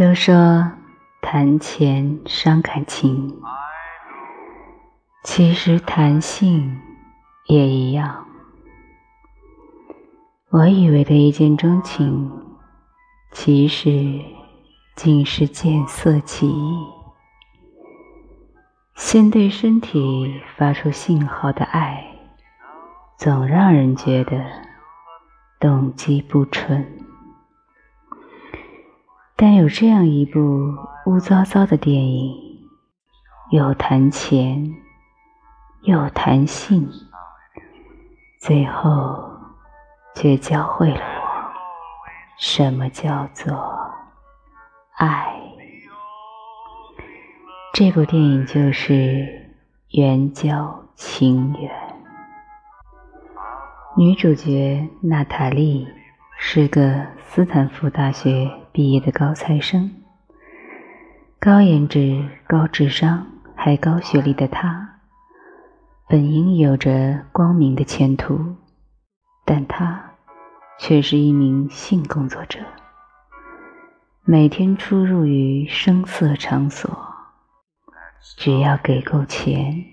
都说谈钱伤感情，其实谈性也一样。我以为的一见钟情，其实竟是见色起意。先对身体发出信号的爱，总让人觉得动机不纯。但有这样一部污糟糟的电影，又谈钱，又谈性，最后却教会了我什么叫做爱。这部电影就是《援交情缘》，女主角娜塔莉是个斯坦福大学。毕业的高材生，高颜值、高智商还高学历的他，本应有着光明的前途，但他却是一名性工作者，每天出入于声色场所，只要给够钱，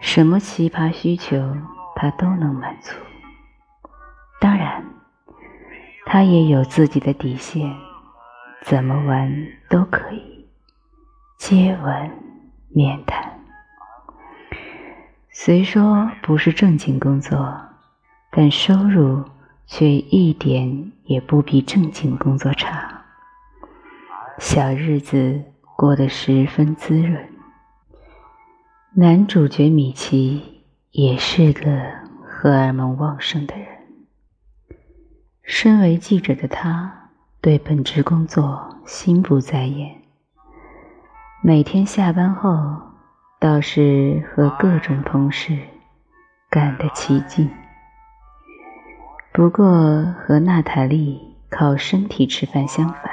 什么奇葩需求他都能满足。当然。他也有自己的底线，怎么玩都可以，接吻、面谈。虽说不是正经工作，但收入却一点也不比正经工作差，小日子过得十分滋润。男主角米奇也是个荷尔蒙旺盛的人。身为记者的他，对本职工作心不在焉。每天下班后，倒是和各种同事干得起劲。不过和娜塔莉靠身体吃饭相反，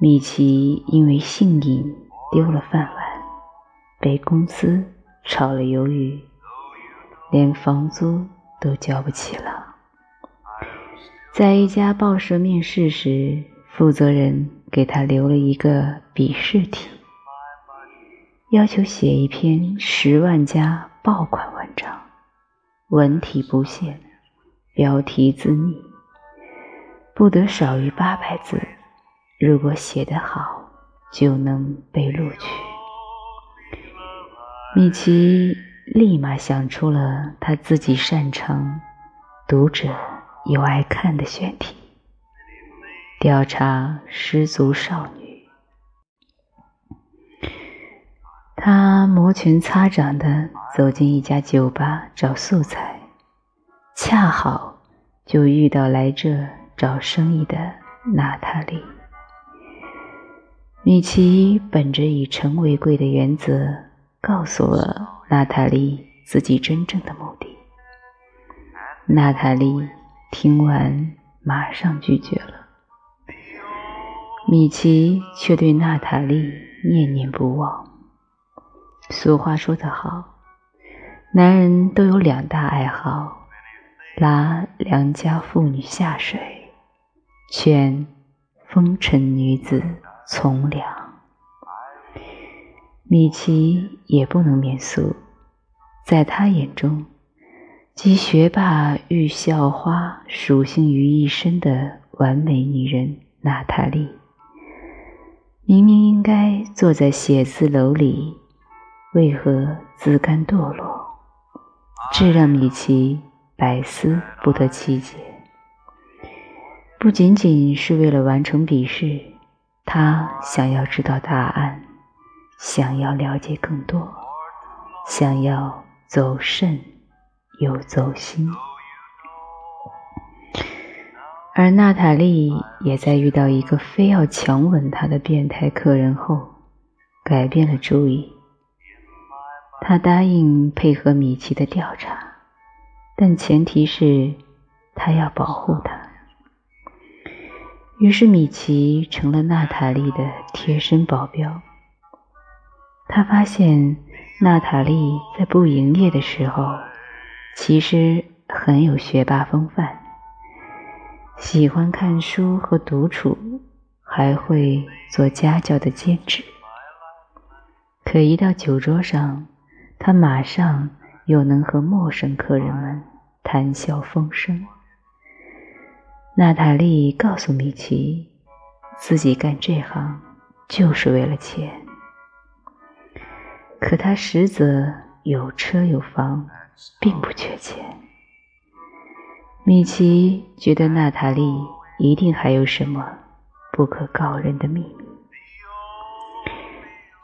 米奇因为性瘾丢了饭碗，被公司炒了鱿鱼，连房租都交不起了。在一家报社面试时，负责人给他留了一个笔试题，要求写一篇十万加爆款文章，文体不限，标题自拟，不得少于八百字。如果写得好，就能被录取。米奇立马想出了他自己擅长读者。有爱看的选题，调查失足少女。他摩拳擦掌地走进一家酒吧找素材，恰好就遇到来这找生意的娜塔莉。米奇本着以诚为贵的原则，告诉了娜塔莉自己真正的目的。娜塔莉。听完，马上拒绝了。米奇却对娜塔莉念念不忘。俗话说得好，男人都有两大爱好：拉良家妇女下水，劝风尘女子从良。米奇也不能免俗，在他眼中。集学霸与校花属性于一身的完美女人娜塔莉，明明应该坐在写字楼里，为何自甘堕落？这让米奇百思不得其解。不仅仅是为了完成笔试，他想要知道答案，想要了解更多，想要走肾。又走心，而娜塔莉也在遇到一个非要强吻她的变态客人后，改变了主意。她答应配合米奇的调查，但前提是他要保护她。于是米奇成了娜塔莉的贴身保镖。他发现娜塔莉在不营业的时候。其实很有学霸风范，喜欢看书和独处，还会做家教的兼职。可一到酒桌上，他马上又能和陌生客人们谈笑风生。娜塔莉告诉米奇，自己干这行就是为了钱。可他实则有车有房，并不缺钱。米奇觉得娜塔莉一定还有什么不可告人的秘密。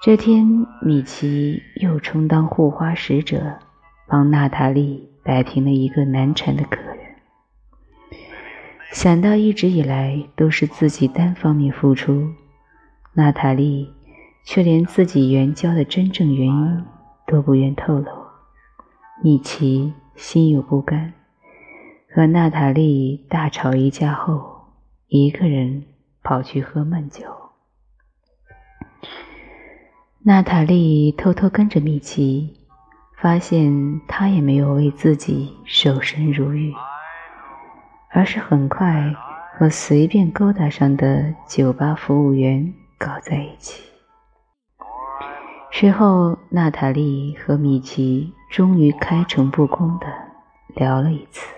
这天，米奇又充当护花使者，帮娜塔莉摆平了一个难缠的客人。想到一直以来都是自己单方面付出，娜塔莉却连自己援交的真正原因都不愿透露，米奇心有不甘。和娜塔莉大吵一架后，一个人跑去喝闷酒。娜塔莉偷偷跟着米奇，发现他也没有为自己守身如玉，而是很快和随便勾搭上的酒吧服务员搞在一起。事后，娜塔莉和米奇终于开诚布公的聊了一次。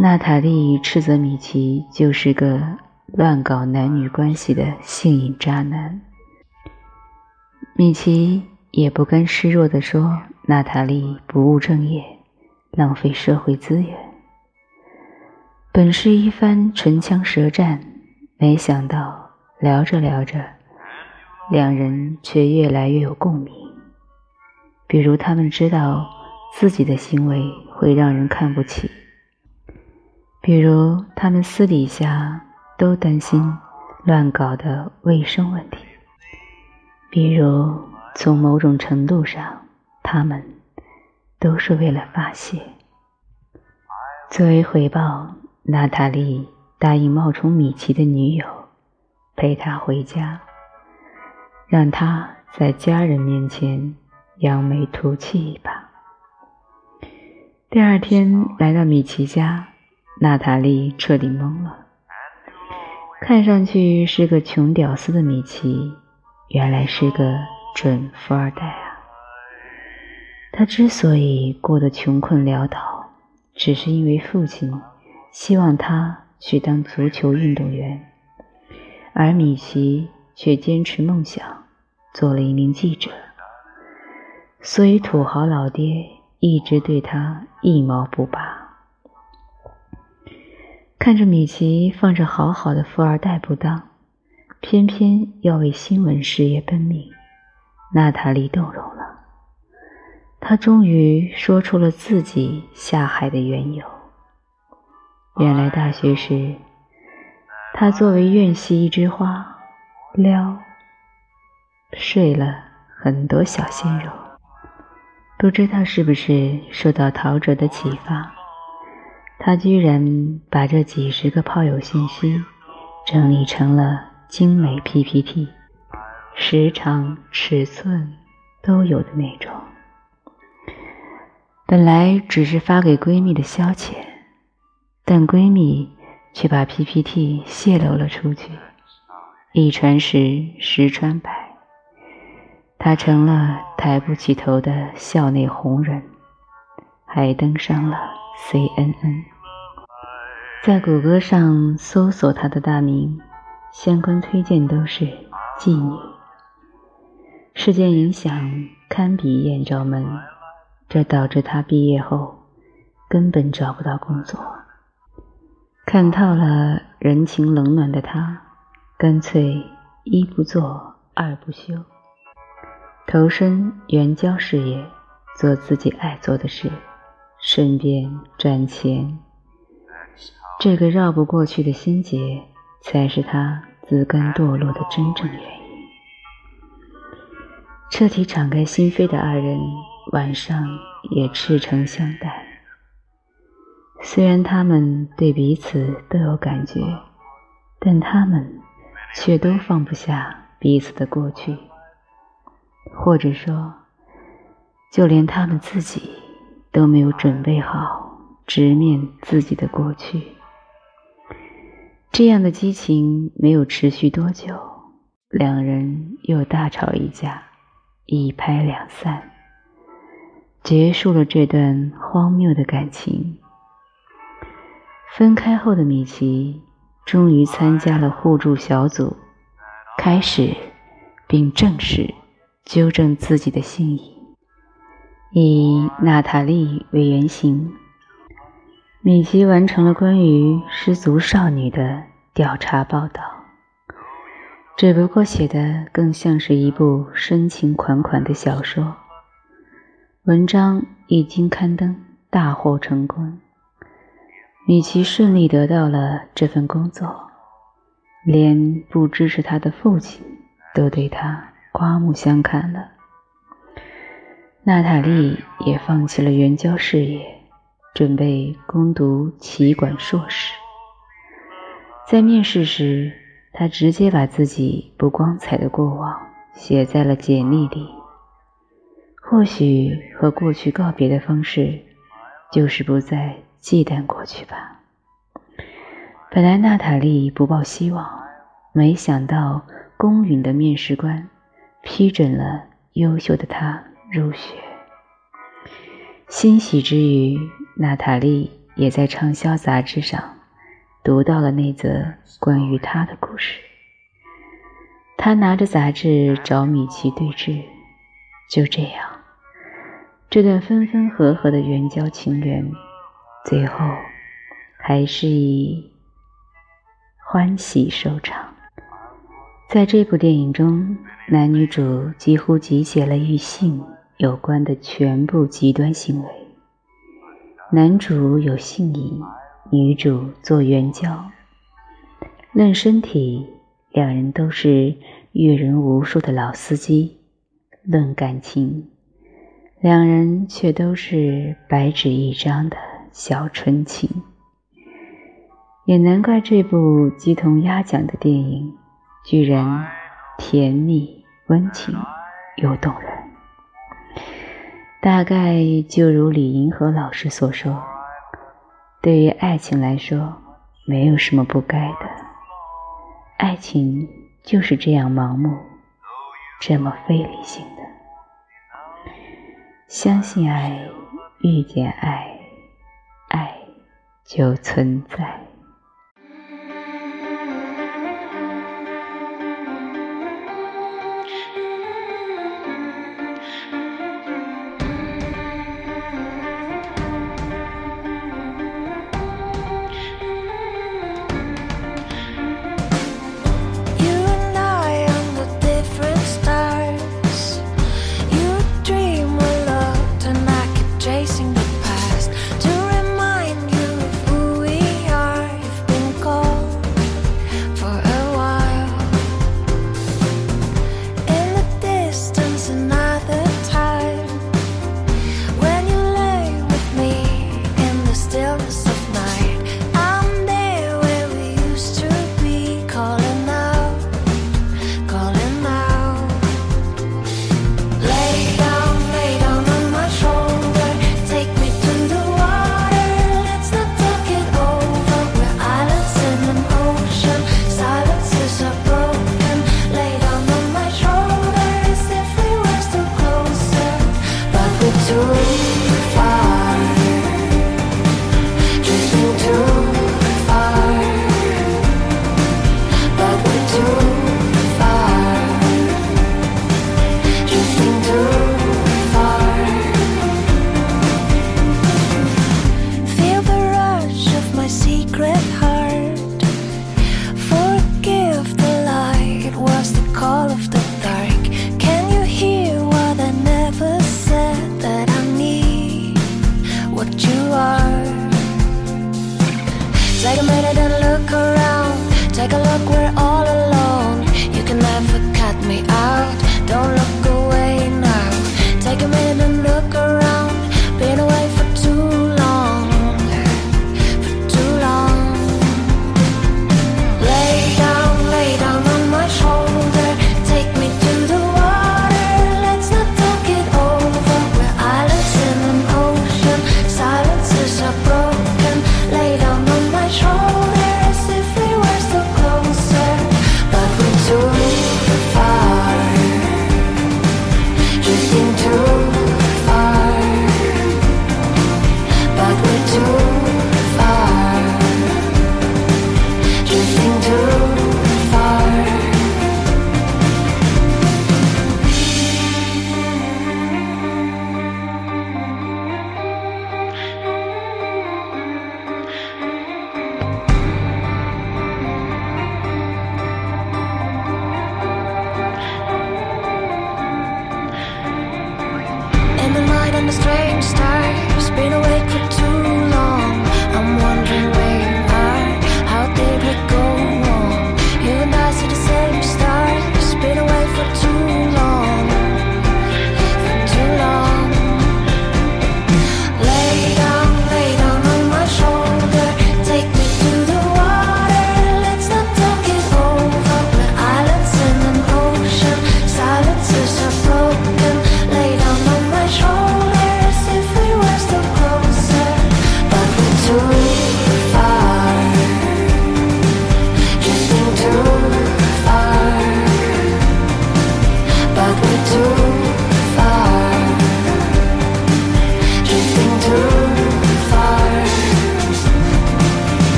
娜塔莉斥责米奇就是个乱搞男女关系的性瘾渣男，米奇也不甘示弱地说娜塔莉不务正业，浪费社会资源。本是一番唇枪舌战，没想到聊着聊着，两人却越来越有共鸣。比如他们知道自己的行为会让人看不起。比如，他们私底下都担心乱搞的卫生问题；比如，从某种程度上，他们都是为了发泄。作为回报，娜塔莉答应冒充米奇的女友，陪他回家，让他在家人面前扬眉吐气一把。第二天来到米奇家。娜塔莉彻底懵了，看上去是个穷屌丝的米奇，原来是个准富二代啊！他之所以过得穷困潦倒，只是因为父亲希望他去当足球运动员，而米奇却坚持梦想，做了一名记者，所以土豪老爹一直对他一毛不拔。看着米奇放着好好的富二代不当，偏偏要为新闻事业奔命，娜塔莉动容了。她终于说出了自己下海的缘由。原来大学时，她作为院系一枝花，撩睡了很多小鲜肉。不知道是不是受到陶喆的启发。他居然把这几十个炮友信息整理成了精美 PPT，时长、尺寸都有的那种。本来只是发给闺蜜的消遣，但闺蜜却把 PPT 泄露了出去，一传十，十传百，他成了抬不起头的校内红人，还登上了 CNN。在谷歌上搜索他的大名，相关推荐都是妓女。事件影响堪比艳照门，这导致他毕业后根本找不到工作。看透了人情冷暖的他，干脆一不做二不休，投身援交事业，做自己爱做的事，顺便赚钱。这个绕不过去的心结，才是他自甘堕落的真正原因。彻底敞开心扉的二人，晚上也赤诚相待。虽然他们对彼此都有感觉，但他们却都放不下彼此的过去，或者说，就连他们自己都没有准备好直面自己的过去。这样的激情没有持续多久，两人又大吵一架，一拍两散，结束了这段荒谬的感情。分开后的米奇终于参加了互助小组，开始并正式纠正自己的信义，以娜塔莉为原型。米奇完成了关于失足少女的调查报道，只不过写的更像是一部深情款款的小说。文章一经刊登，大获成功。米奇顺利得到了这份工作，连不支持他的父亲都对他刮目相看了。娜塔莉也放弃了援交事业。准备攻读企管硕士，在面试时，他直接把自己不光彩的过往写在了简历里。或许和过去告别的方式，就是不再忌惮过去吧。本来娜塔莉不抱希望，没想到公允的面试官批准了优秀的她入学，欣喜之余。娜塔莉也在畅销杂志上读到了那则关于他的故事。他拿着杂志找米奇对峙，就这样，这段分分合合的援交情缘，最后还是以欢喜收场。在这部电影中，男女主几乎集结了与性有关的全部极端行为。男主有性瘾，女主做援交。论身体，两人都是阅人无数的老司机；论感情，两人却都是白纸一张的小纯情。也难怪这部鸡同鸭讲的电影，居然甜蜜、温情又动人。大概就如李银河老师所说，对于爱情来说，没有什么不该的。爱情就是这样盲目，这么非理性的。相信爱，遇见爱，就存在。